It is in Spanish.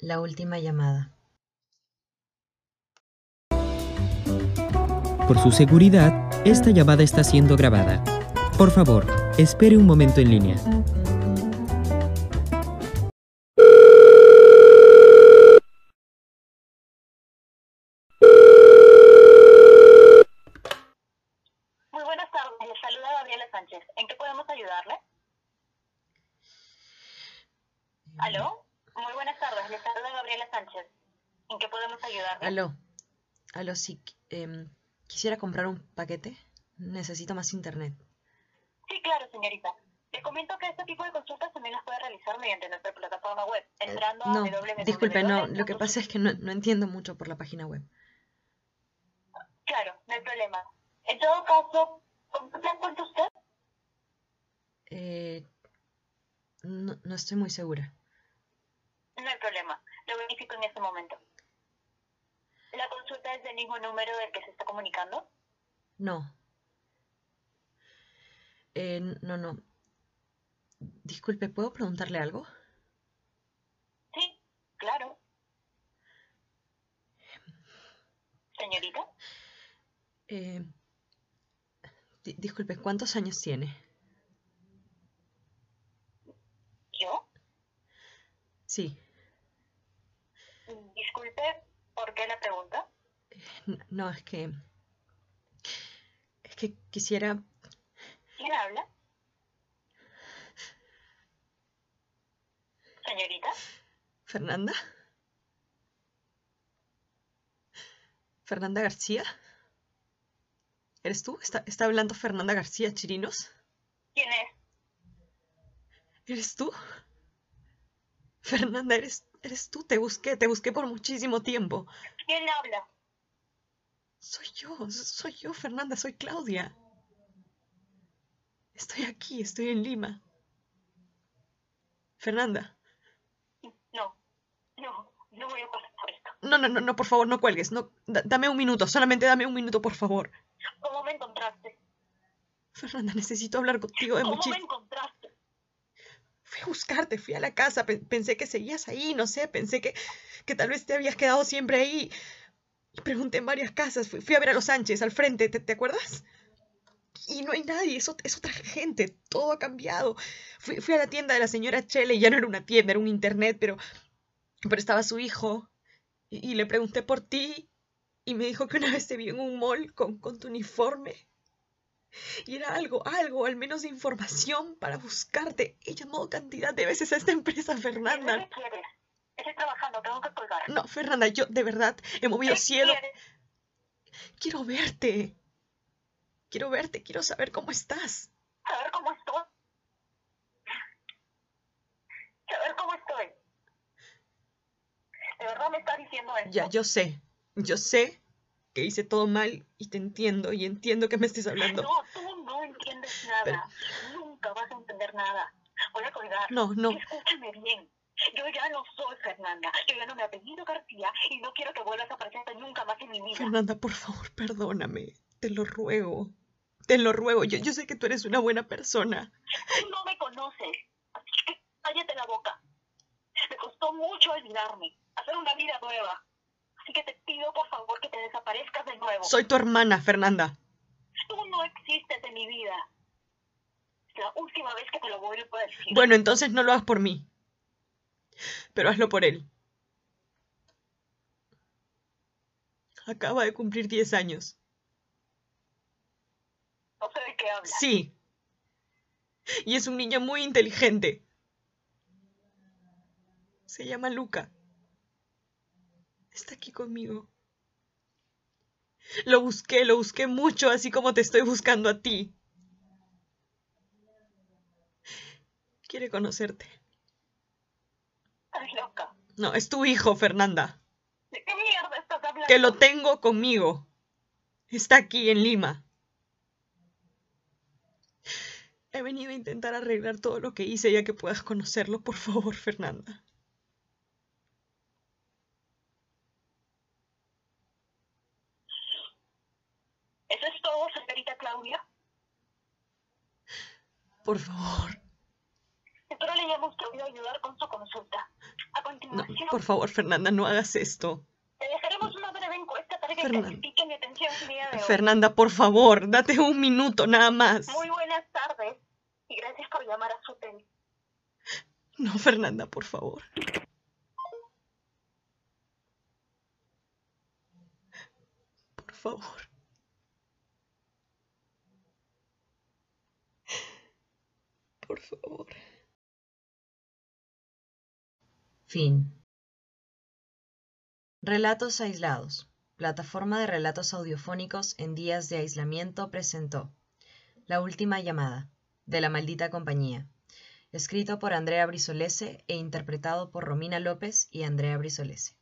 La última llamada. Por su seguridad, esta llamada está siendo grabada. Por favor, espere un momento en línea. ¿En qué podemos ayudarle? Aló. Aló, sí. em, quisiera comprar un paquete. Necesito más internet. Sí, claro, señorita. Le comento que este tipo de consultas también las puede realizar mediante nuestra plataforma web, entrando No, a www. disculpe, no. Lo que pasa es que no, no entiendo mucho por la página web. Claro, no hay problema. En todo caso, ¿con qué plan cuenta usted? Eh, no, no estoy muy segura. No hay problema. Lo verifico en este momento. ¿La consulta es del mismo número del que se está comunicando? No. Eh, no, no. Disculpe, ¿puedo preguntarle algo? Sí, claro. Señorita, Eh, di- disculpe, ¿cuántos años tiene? ¿yo? Sí. Disculpe, ¿por qué la pregunta? No, es que... Es que quisiera... ¿Quién habla? Señorita, ¿Fernanda? ¿Fernanda García? ¿Eres tú? ¿Está, está hablando Fernanda García Chirinos? ¿quién es? ¿Eres tú? Fernanda, eres, eres tú. Te busqué, te busqué por muchísimo tiempo. ¿Quién habla? Soy yo, soy yo, Fernanda, soy Claudia. Estoy aquí, estoy en Lima. Fernanda. No, no, no voy a pasar por esto. No, no, no, no, por favor, no cuelgues. No, da- dame un minuto, solamente dame un minuto, por favor. ¿Cómo me encontraste? Fernanda, necesito hablar contigo de ¿Cómo me muchísimo. encontraste? Fui a buscarte, fui a la casa, pe- pensé que seguías ahí, no sé, pensé que, que tal vez te habías quedado siempre ahí. Pregunté en varias casas, fui, fui a ver a los Sánchez al frente, ¿te, te acuerdas? Y no hay nadie, es, es otra gente, todo ha cambiado. Fui, fui a la tienda de la señora Chele ya no era una tienda, era un internet, pero, pero estaba su hijo. Y, le pregunté por ti y me dijo que una vez te vi en un mall con, con tu uniforme. Y era algo, algo, al menos de información para buscarte. He llamado cantidad de veces a esta empresa, ¿Qué Fernanda. Tengo que colgar. No, Fernanda, yo de verdad he movido ¿Qué cielo. quieres? Quiero verte. Quiero verte, quiero saber cómo estás. ¿Saber cómo estoy? ¿Saber cómo estoy? ¿De verdad me estás diciendo esto? Ya, yo sé, yo sé que hice todo mal y te entiendo y entiendo que me estés hablando. No, tú no entiendes nada. Nunca vas a entender nada. Voy a colgar. No, no, Escúchame bien. Yo ya no soy Fernanda. Yo ya no me apellido García y no quiero que vuelvas a aparecerte nunca más en mi vida. Fernanda, por favor, perdóname. Te lo ruego. Te lo ruego. Yo, yo sé que tú eres una buena persona. Tú no me conoces. Así que cállate la boca. Me costó mucho olvidarme, hacer una vida nueva. Así que te pido por favor que te desaparezcas de nuevo. Soy tu hermana, Fernanda. Tú no existes en mi vida. Es la última vez que te lo vuelvo a decir. Bueno, entonces no lo hagas por mí. Pero hazlo por él. Acaba de cumplir 10 años. No sé de qué hablas. Sí. Y es un niño muy inteligente. Se llama Luca. Está aquí conmigo. Lo busqué, lo busqué mucho, así como te estoy buscando a ti. Quiere conocerte. Estás loca. No, es tu hijo, Fernanda. ¿De qué mierda estás hablando? Que lo tengo conmigo. Está aquí en Lima. He venido a intentar arreglar todo lo que hice ya que puedas conocerlo, por favor, Fernanda. ¿Eso es todo, señorita Claudia? Por favor. Espero le hayamos podido ayudar con su consulta. Continuación, Por favor, Fernanda, no hagas esto. Te dejaremos una breve encuesta para que Fernanda. califique mi atención el día de hoy. Fernanda, por favor, date un minuto nada más. Muy buenas tardes y gracias por llamar a su hotel. No, Fernanda, por favor. Por favor. Por favor. Fin. Relatos aislados. Plataforma de relatos audiofónicos en días de aislamiento presentó La última llamada, de la maldita compañía. Escrito por Andrea Brisolese e interpretado por Romina López y Andrea Brisolese.